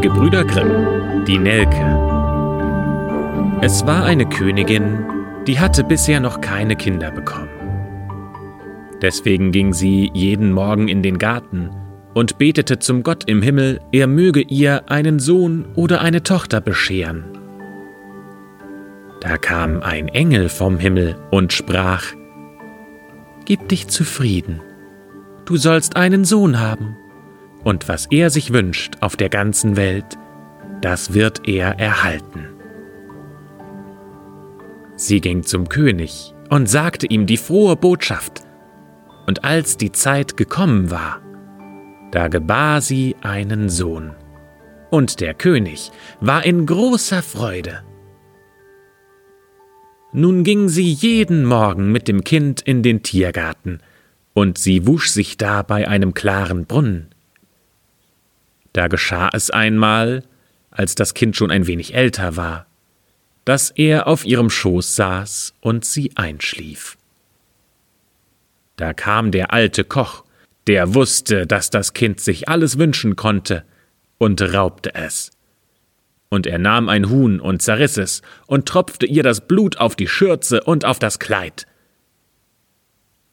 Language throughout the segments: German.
Die Gebrüder Grimm, die Nelke. Es war eine Königin, die hatte bisher noch keine Kinder bekommen. Deswegen ging sie jeden Morgen in den Garten und betete zum Gott im Himmel, er möge ihr einen Sohn oder eine Tochter bescheren. Da kam ein Engel vom Himmel und sprach, Gib dich zufrieden, du sollst einen Sohn haben, und was er sich wünscht auf der ganzen Welt, das wird er erhalten. Sie ging zum König und sagte ihm die frohe Botschaft, und als die Zeit gekommen war, da gebar sie einen Sohn, und der König war in großer Freude. Nun ging sie jeden Morgen mit dem Kind in den Tiergarten, und sie wusch sich da bei einem klaren Brunnen. Da geschah es einmal, als das Kind schon ein wenig älter war, dass er auf ihrem Schoß saß und sie einschlief. Da kam der alte Koch, der wusste, dass das Kind sich alles wünschen konnte, und raubte es. Und er nahm ein Huhn und zerriss es und tropfte ihr das Blut auf die Schürze und auf das Kleid.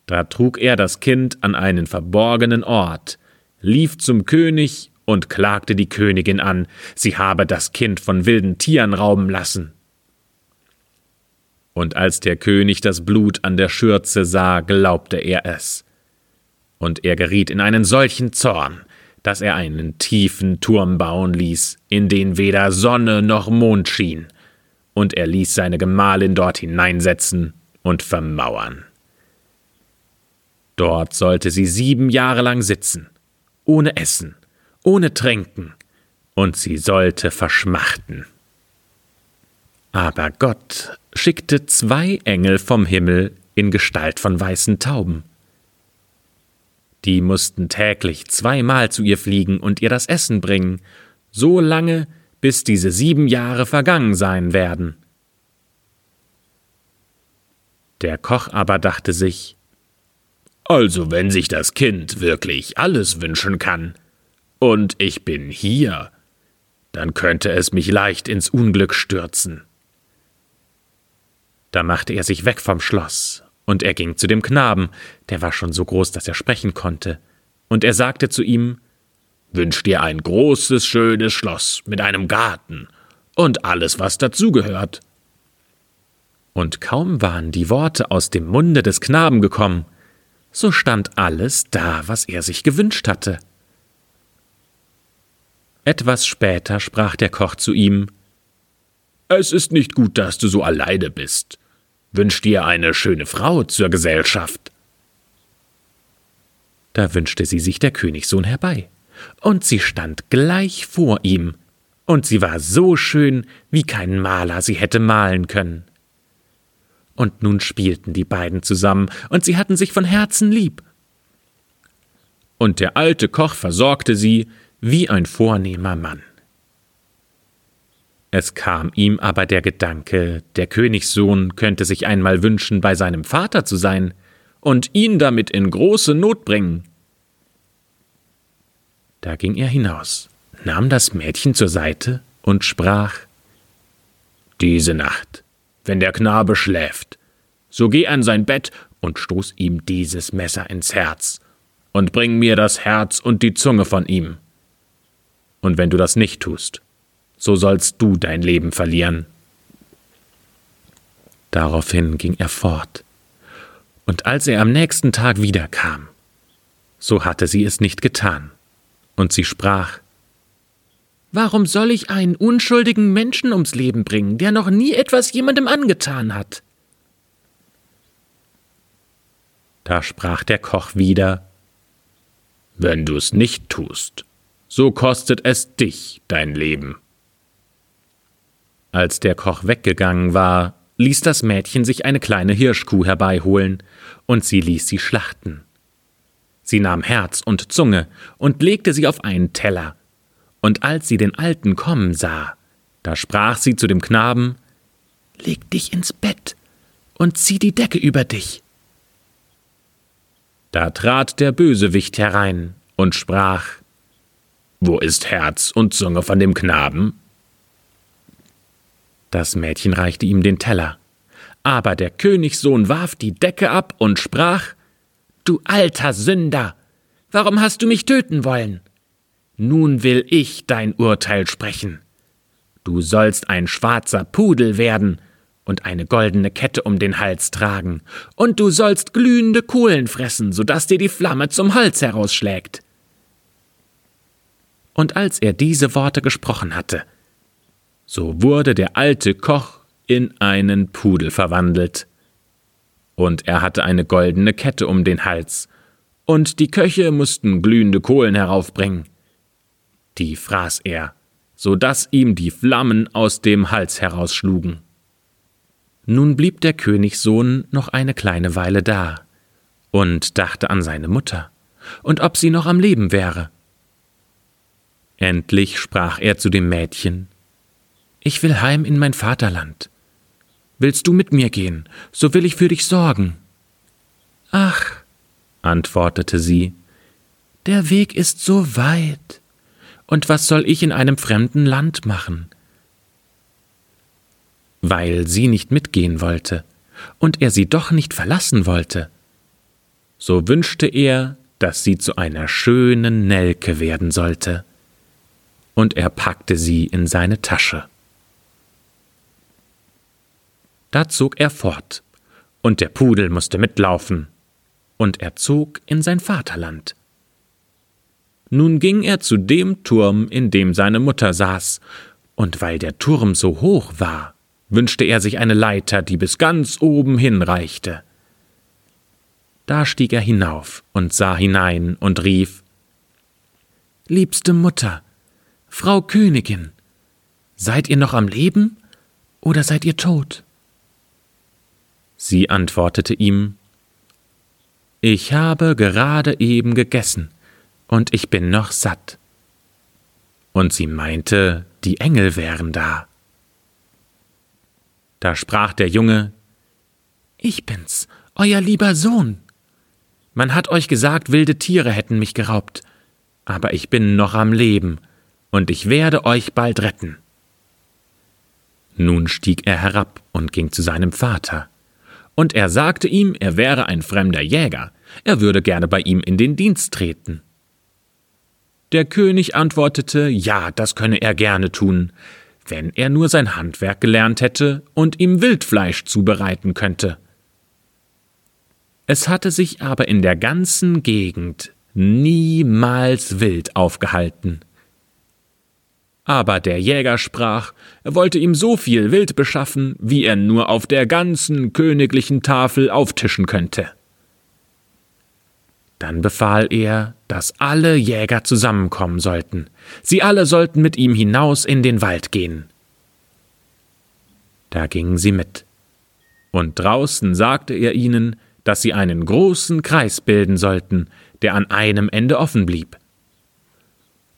Da trug er das Kind an einen verborgenen Ort, lief zum König und klagte die Königin an, sie habe das Kind von wilden Tieren rauben lassen. Und als der König das Blut an der Schürze sah, glaubte er es. Und er geriet in einen solchen Zorn, dass er einen tiefen Turm bauen ließ, in den weder Sonne noch Mond schien, und er ließ seine Gemahlin dort hineinsetzen und vermauern. Dort sollte sie sieben Jahre lang sitzen, ohne Essen, ohne Tränken, und sie sollte verschmachten. Aber Gott schickte zwei Engel vom Himmel in Gestalt von weißen Tauben. Die mussten täglich zweimal zu ihr fliegen und ihr das Essen bringen, so lange, bis diese sieben Jahre vergangen sein werden. Der Koch aber dachte sich, also wenn sich das Kind wirklich alles wünschen kann, und ich bin hier, dann könnte es mich leicht ins Unglück stürzen. Da machte er sich weg vom Schloss, und er ging zu dem Knaben, der war schon so groß, dass er sprechen konnte, und er sagte zu ihm Wünsch dir ein großes, schönes Schloss mit einem Garten und alles, was dazugehört. Und kaum waren die Worte aus dem Munde des Knaben gekommen, so stand alles da, was er sich gewünscht hatte. Etwas später sprach der Koch zu ihm Es ist nicht gut, dass du so alleine bist. Wünsch dir eine schöne Frau zur Gesellschaft. Da wünschte sie sich der Königssohn herbei, und sie stand gleich vor ihm, und sie war so schön, wie kein Maler sie hätte malen können. Und nun spielten die beiden zusammen, und sie hatten sich von Herzen lieb. Und der alte Koch versorgte sie wie ein vornehmer Mann. Es kam ihm aber der Gedanke, der Königssohn könnte sich einmal wünschen, bei seinem Vater zu sein und ihn damit in große Not bringen. Da ging er hinaus, nahm das Mädchen zur Seite und sprach Diese Nacht, wenn der Knabe schläft, so geh an sein Bett und stoß ihm dieses Messer ins Herz und bring mir das Herz und die Zunge von ihm. Und wenn du das nicht tust, so sollst du dein Leben verlieren. Daraufhin ging er fort, und als er am nächsten Tag wiederkam, so hatte sie es nicht getan, und sie sprach Warum soll ich einen unschuldigen Menschen ums Leben bringen, der noch nie etwas jemandem angetan hat? Da sprach der Koch wieder Wenn du's nicht tust, so kostet es dich dein Leben. Als der Koch weggegangen war, ließ das Mädchen sich eine kleine Hirschkuh herbeiholen, und sie ließ sie schlachten. Sie nahm Herz und Zunge und legte sie auf einen Teller, und als sie den Alten kommen sah, da sprach sie zu dem Knaben Leg dich ins Bett und zieh die Decke über dich. Da trat der Bösewicht herein und sprach Wo ist Herz und Zunge von dem Knaben? Das Mädchen reichte ihm den Teller. Aber der Königssohn warf die Decke ab und sprach Du alter Sünder, warum hast du mich töten wollen? Nun will ich dein Urteil sprechen. Du sollst ein schwarzer Pudel werden und eine goldene Kette um den Hals tragen, und du sollst glühende Kohlen fressen, so dass dir die Flamme zum Hals herausschlägt. Und als er diese Worte gesprochen hatte, so wurde der alte Koch in einen Pudel verwandelt. Und er hatte eine goldene Kette um den Hals, und die Köche mussten glühende Kohlen heraufbringen. Die fraß er, so dass ihm die Flammen aus dem Hals herausschlugen. Nun blieb der Königssohn noch eine kleine Weile da und dachte an seine Mutter und ob sie noch am Leben wäre. Endlich sprach er zu dem Mädchen Ich will heim in mein Vaterland. Willst du mit mir gehen, so will ich für dich sorgen. Ach, antwortete sie, der Weg ist so weit, und was soll ich in einem fremden Land machen? weil sie nicht mitgehen wollte und er sie doch nicht verlassen wollte. So wünschte er, dass sie zu einer schönen Nelke werden sollte, und er packte sie in seine Tasche. Da zog er fort, und der Pudel musste mitlaufen, und er zog in sein Vaterland. Nun ging er zu dem Turm, in dem seine Mutter saß, und weil der Turm so hoch war, wünschte er sich eine Leiter, die bis ganz oben hinreichte. Da stieg er hinauf und sah hinein und rief Liebste Mutter, Frau Königin, seid ihr noch am Leben oder seid ihr tot? Sie antwortete ihm Ich habe gerade eben gegessen, und ich bin noch satt. Und sie meinte, die Engel wären da. Da sprach der Junge Ich bin's, euer lieber Sohn. Man hat euch gesagt, wilde Tiere hätten mich geraubt, aber ich bin noch am Leben, und ich werde euch bald retten. Nun stieg er herab und ging zu seinem Vater. Und er sagte ihm, er wäre ein fremder Jäger, er würde gerne bei ihm in den Dienst treten. Der König antwortete, ja, das könne er gerne tun, wenn er nur sein Handwerk gelernt hätte und ihm Wildfleisch zubereiten könnte. Es hatte sich aber in der ganzen Gegend niemals wild aufgehalten. Aber der Jäger sprach, er wollte ihm so viel Wild beschaffen, wie er nur auf der ganzen königlichen Tafel auftischen könnte. Dann befahl er, dass alle Jäger zusammenkommen sollten. Sie alle sollten mit ihm hinaus in den Wald gehen. Da gingen sie mit. Und draußen sagte er ihnen, dass sie einen großen Kreis bilden sollten, der an einem Ende offen blieb.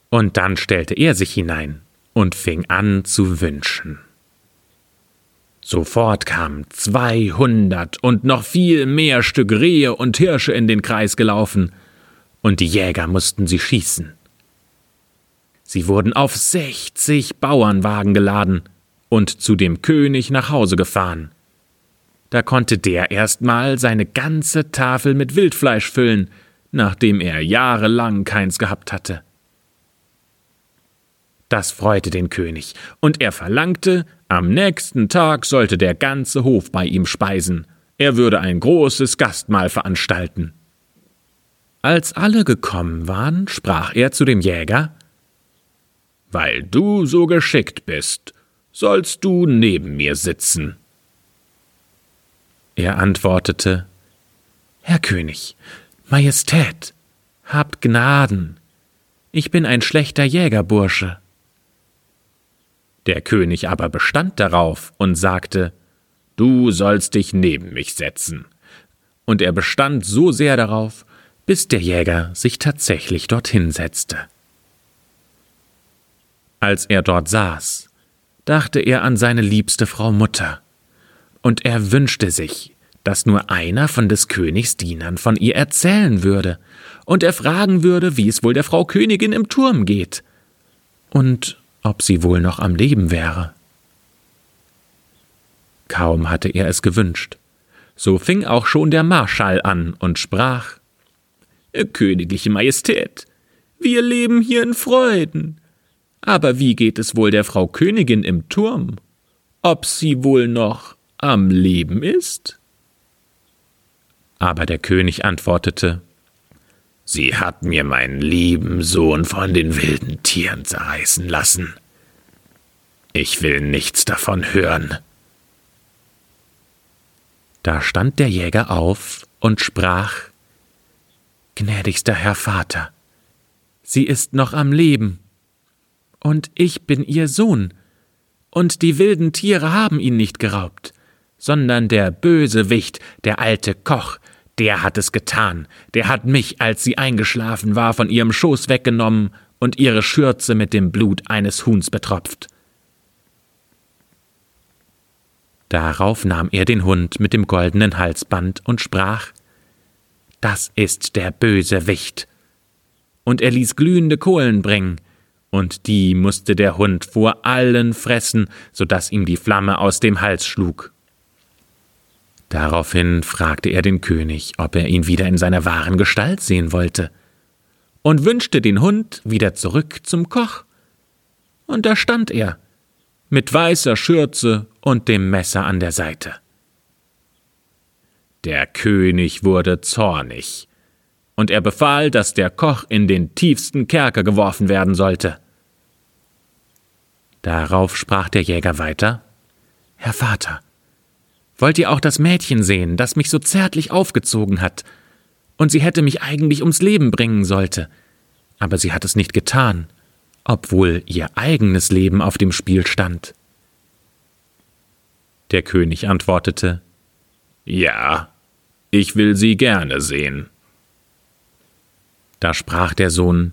Und dann stellte er sich hinein und fing an zu wünschen. Sofort kamen zweihundert und noch viel mehr Stück Rehe und Hirsche in den Kreis gelaufen, und die Jäger mussten sie schießen. Sie wurden auf sechzig Bauernwagen geladen und zu dem König nach Hause gefahren. Da konnte der erstmal seine ganze Tafel mit Wildfleisch füllen, nachdem er jahrelang keins gehabt hatte. Das freute den König, und er verlangte, am nächsten Tag sollte der ganze Hof bei ihm speisen, er würde ein großes Gastmahl veranstalten. Als alle gekommen waren, sprach er zu dem Jäger Weil du so geschickt bist, sollst du neben mir sitzen. Er antwortete Herr König, Majestät, habt Gnaden, ich bin ein schlechter Jägerbursche. Der König aber bestand darauf und sagte Du sollst dich neben mich setzen. Und er bestand so sehr darauf, bis der Jäger sich tatsächlich dorthin setzte. Als er dort saß, dachte er an seine liebste Frau Mutter, und er wünschte sich, dass nur einer von des Königs Dienern von ihr erzählen würde, und er fragen würde, wie es wohl der Frau Königin im Turm geht – und ob sie wohl noch am Leben wäre. Kaum hatte er es gewünscht, so fing auch schon der Marschall an und sprach Königliche Majestät, wir leben hier in Freuden. Aber wie geht es wohl der Frau Königin im Turm? Ob sie wohl noch am Leben ist? Aber der König antwortete Sie hat mir meinen lieben Sohn von den wilden Tieren zerreißen lassen. Ich will nichts davon hören. Da stand der Jäger auf und sprach Gnädigster Herr Vater, sie ist noch am Leben, und ich bin ihr Sohn, und die wilden Tiere haben ihn nicht geraubt, sondern der Bösewicht, der alte Koch, der hat es getan, der hat mich, als sie eingeschlafen war, von ihrem Schoß weggenommen und ihre Schürze mit dem Blut eines Huhns betropft. Darauf nahm er den Hund mit dem goldenen Halsband und sprach Das ist der böse Wicht. Und er ließ glühende Kohlen bringen, und die musste der Hund vor allen fressen, so dass ihm die Flamme aus dem Hals schlug. Daraufhin fragte er den König, ob er ihn wieder in seiner wahren Gestalt sehen wollte, und wünschte den Hund wieder zurück zum Koch. Und da stand er, mit weißer Schürze und dem Messer an der Seite. Der König wurde zornig, und er befahl, dass der Koch in den tiefsten Kerker geworfen werden sollte. Darauf sprach der Jäger weiter Herr Vater, Wollt ihr auch das Mädchen sehen, das mich so zärtlich aufgezogen hat? Und sie hätte mich eigentlich ums Leben bringen sollte. Aber sie hat es nicht getan, obwohl ihr eigenes Leben auf dem Spiel stand. Der König antwortete Ja, ich will sie gerne sehen. Da sprach der Sohn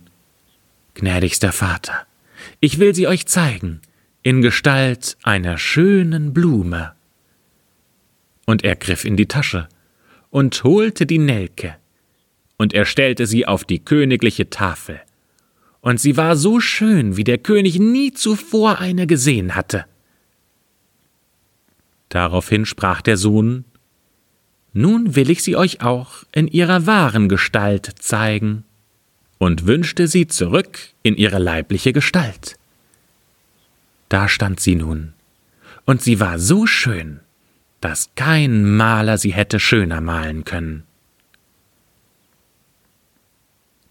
Gnädigster Vater, ich will sie euch zeigen, in Gestalt einer schönen Blume und er griff in die Tasche und holte die Nelke, und er stellte sie auf die königliche Tafel, und sie war so schön, wie der König nie zuvor eine gesehen hatte. Daraufhin sprach der Sohn Nun will ich sie euch auch in ihrer wahren Gestalt zeigen, und wünschte sie zurück in ihre leibliche Gestalt. Da stand sie nun, und sie war so schön, dass kein Maler sie hätte schöner malen können.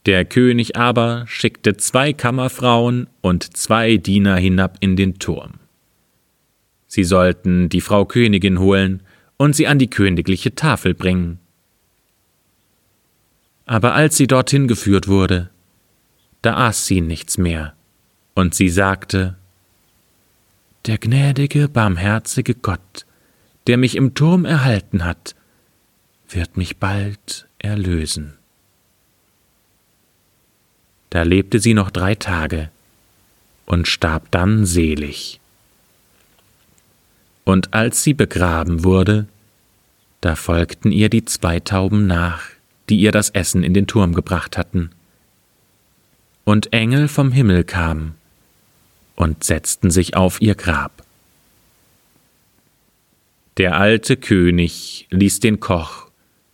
Der König aber schickte zwei Kammerfrauen und zwei Diener hinab in den Turm. Sie sollten die Frau Königin holen und sie an die königliche Tafel bringen. Aber als sie dorthin geführt wurde, da aß sie nichts mehr, und sie sagte Der gnädige, barmherzige Gott der mich im Turm erhalten hat, wird mich bald erlösen. Da lebte sie noch drei Tage und starb dann selig. Und als sie begraben wurde, da folgten ihr die zwei Tauben nach, die ihr das Essen in den Turm gebracht hatten. Und Engel vom Himmel kamen und setzten sich auf ihr Grab. Der alte König ließ den Koch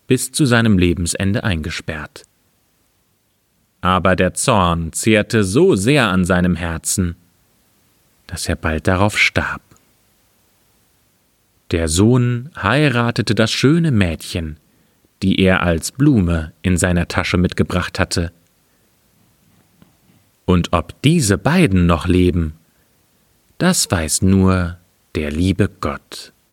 bis zu seinem Lebensende eingesperrt. Aber der Zorn zehrte so sehr an seinem Herzen, dass er bald darauf starb. Der Sohn heiratete das schöne Mädchen, die er als Blume in seiner Tasche mitgebracht hatte. Und ob diese beiden noch leben, das weiß nur der liebe Gott.